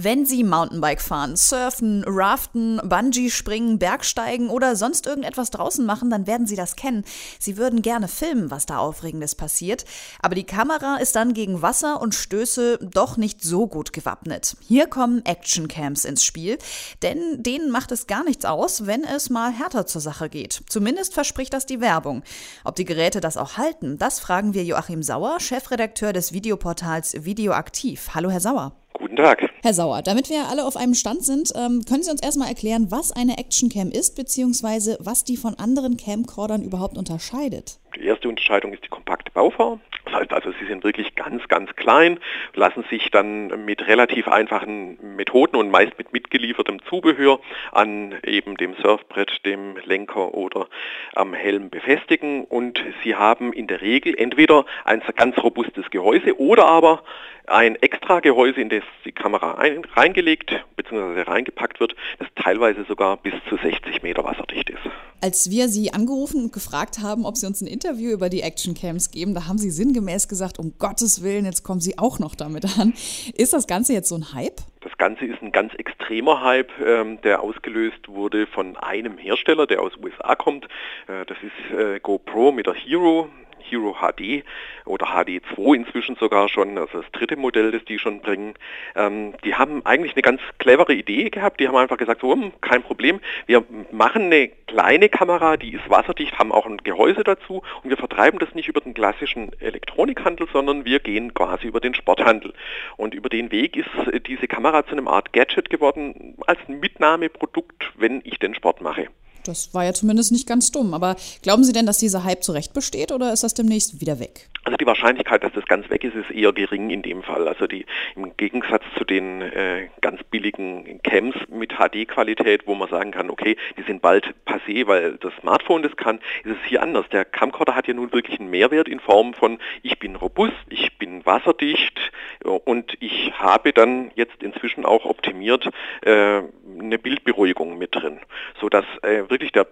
Wenn Sie Mountainbike fahren, surfen, raften, Bungee springen, Bergsteigen oder sonst irgendetwas draußen machen, dann werden Sie das kennen. Sie würden gerne filmen, was da Aufregendes passiert. Aber die Kamera ist dann gegen Wasser und Stöße doch nicht so gut gewappnet. Hier kommen Actioncams ins Spiel, denn denen macht es gar nichts aus, wenn es mal härter zur Sache geht. Zumindest verspricht das die Werbung. Ob die Geräte das auch halten, das fragen wir Joachim Sauer, Chefredakteur des Videoportals Videoaktiv. Hallo, Herr Sauer. Guten Tag. Herr Sauer, damit wir alle auf einem Stand sind, ähm, können Sie uns erstmal erklären, was eine Actioncam ist, beziehungsweise was die von anderen Camcordern überhaupt unterscheidet? Die erste Unterscheidung ist die kompakte Bauform. Das heißt also, sie sind wirklich ganz, ganz klein, lassen sich dann mit relativ einfachen Methoden und meist mit mitgeliefertem Zubehör an eben dem Surfbrett, dem Lenker oder am Helm befestigen und sie haben in der Regel entweder ein ganz robustes Gehäuse oder aber ein extra Gehäuse, in das die Kamera ein, reingelegt bzw. reingepackt wird, das teilweise sogar bis zu 60 Meter wasserdicht ist. Als wir Sie angerufen und gefragt haben, ob Sie uns ein Interview über die Actioncams geben, da haben Sie sinngemäß gesagt, um Gottes Willen, jetzt kommen Sie auch noch damit an. Ist das Ganze jetzt so ein Hype? Das Ganze ist ein ganz extremer Hype, ähm, der ausgelöst wurde von einem Hersteller, der aus USA kommt. Äh, das ist äh, GoPro mit der Hero. Hero HD oder HD2 inzwischen sogar schon, also das dritte Modell, das die schon bringen. Ähm, die haben eigentlich eine ganz clevere Idee gehabt. Die haben einfach gesagt, so, hm, kein Problem, wir machen eine kleine Kamera, die ist wasserdicht, haben auch ein Gehäuse dazu und wir vertreiben das nicht über den klassischen Elektronikhandel, sondern wir gehen quasi über den Sporthandel. Und über den Weg ist diese Kamera zu einem Art Gadget geworden, als Mitnahmeprodukt, wenn ich den Sport mache. Das war ja zumindest nicht ganz dumm. Aber glauben Sie denn, dass dieser Hype zu Recht besteht oder ist das demnächst wieder weg? Also die Wahrscheinlichkeit, dass das ganz weg ist, ist eher gering in dem Fall. Also die im Gegensatz zu den äh, ganz billigen Cams mit HD-Qualität, wo man sagen kann, okay, die sind bald passé, weil das Smartphone das kann, ist es hier anders. Der Camcorder hat ja nun wirklich einen Mehrwert in Form von, ich bin robust, ich bin wasserdicht und ich habe dann jetzt inzwischen auch optimiert äh, eine Bildberuhigung mit drin, sodass äh, wirklich der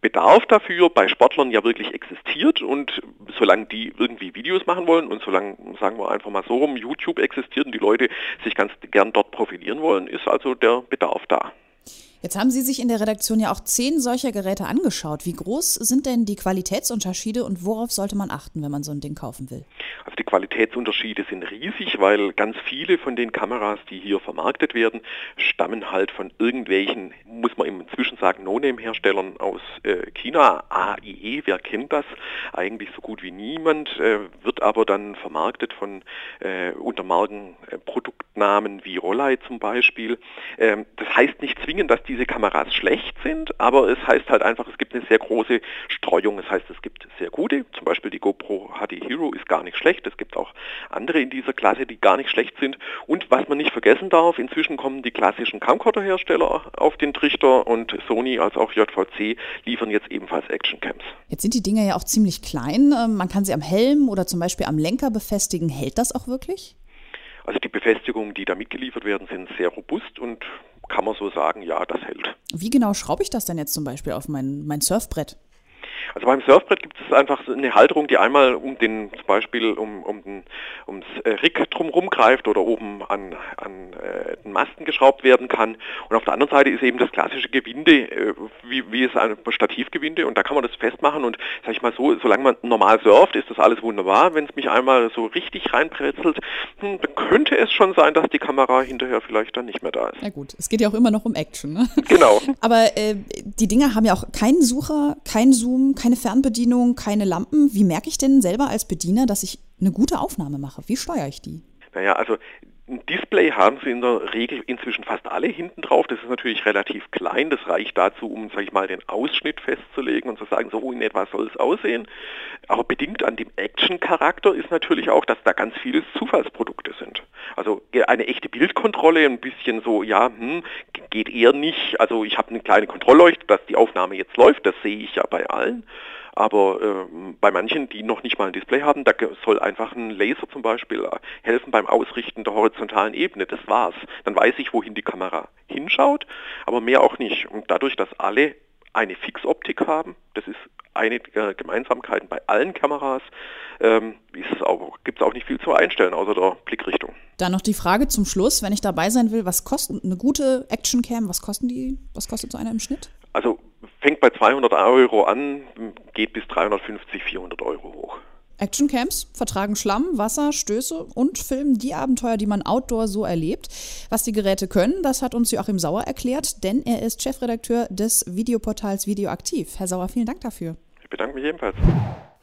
Bedarf dafür bei Sportlern ja wirklich existiert und solange die irgendwie Videos machen wollen und solange, sagen wir einfach mal so rum, YouTube existiert und die Leute sich ganz gern dort profilieren wollen, ist also der Bedarf da. Jetzt haben Sie sich in der Redaktion ja auch zehn solcher Geräte angeschaut. Wie groß sind denn die Qualitätsunterschiede und worauf sollte man achten, wenn man so ein Ding kaufen will? Also die Qualitätsunterschiede sind riesig, weil ganz viele von den Kameras, die hier vermarktet werden, stammen halt von irgendwelchen, muss man inzwischen sagen, No-Name-Herstellern aus äh, China. AIE, wer kennt das? Eigentlich so gut wie niemand, äh, wird aber dann vermarktet von äh, unter Markenproduktnamen wie Rollei zum Beispiel. Ähm, das heißt nicht zwingend, dass diese Kameras schlecht sind, aber es heißt halt einfach, es gibt eine sehr große Streuung. Es heißt, es gibt sehr gute, zum Beispiel die GoPro HD Hero ist gar nicht schlecht. Es gibt auch andere in dieser Klasse, die gar nicht schlecht sind. Und was man nicht vergessen darf, inzwischen kommen die klassischen Camcorder-Hersteller auf den Trichter und Sony als auch JVC liefern jetzt ebenfalls Actioncams. Jetzt sind die Dinger ja auch ziemlich klein. Ähm, man kann sie am Helm oder zum Beispiel am Lenker befestigen. Hält das auch wirklich? Also die Befestigungen, die da mitgeliefert werden, sind sehr robust und kann man so sagen, ja, das hält. Wie genau schraube ich das denn jetzt zum Beispiel auf mein, mein Surfbrett? Also beim Surfbrett gibt es einfach eine Halterung, die einmal um den, zum Beispiel um, um den, ums äh, Rick drumherum greift oder oben an, an äh, den Masten geschraubt werden kann. Und auf der anderen Seite ist eben das klassische Gewinde, äh, wie, wie es ein Stativgewinde und da kann man das festmachen und sag ich mal so, solange man normal surft, ist das alles wunderbar. Wenn es mich einmal so richtig reinpretzelt, hm, dann könnte es schon sein, dass die Kamera hinterher vielleicht dann nicht mehr da ist. Na gut, es geht ja auch immer noch um Action. Ne? Genau. Aber äh, die Dinger haben ja auch keinen Sucher, keinen Zoom, keine Fernbedienung, keine Lampen. Wie merke ich denn selber als Bediener, dass ich eine gute Aufnahme mache? Wie steuere ich die? Naja, also ein Display haben sie in der Regel inzwischen fast alle hinten drauf. Das ist natürlich relativ klein. Das reicht dazu, um, sag ich mal, den Ausschnitt festzulegen und zu sagen, so in etwa soll es aussehen. Aber bedingt an dem Action-Charakter ist natürlich auch, dass da ganz viele Zufallsprodukte sind. Also eine echte Bildkontrolle, ein bisschen so, ja, hm, geht eher nicht. Also ich habe eine kleine Kontrollleuchte, dass die Aufnahme jetzt läuft. Das sehe ich ja bei allen. Aber äh, bei manchen, die noch nicht mal ein Display haben, da soll einfach ein Laser zum Beispiel äh, helfen beim Ausrichten der horizontalen Ebene. Das war's. Dann weiß ich, wohin die Kamera hinschaut, aber mehr auch nicht. Und dadurch, dass alle eine Fixoptik haben, das ist einige Gemeinsamkeiten bei allen Kameras. Ähm, Gibt es auch nicht viel zu einstellen, außer der Blickrichtung. Dann noch die Frage zum Schluss, wenn ich dabei sein will, was kostet eine gute Actioncam, was kosten die, was kostet so einer im Schnitt? Also fängt bei 200 Euro an, geht bis 350, 400 Euro hoch. Actioncamps vertragen Schlamm, Wasser, Stöße und filmen die Abenteuer, die man outdoor so erlebt. Was die Geräte können, das hat uns Joachim Sauer erklärt, denn er ist Chefredakteur des Videoportals Videoaktiv. Herr Sauer, vielen Dank dafür. Ich bedanke mich ebenfalls.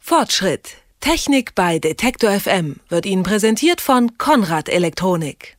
Fortschritt. Technik bei Detektor FM wird Ihnen präsentiert von Konrad Elektronik.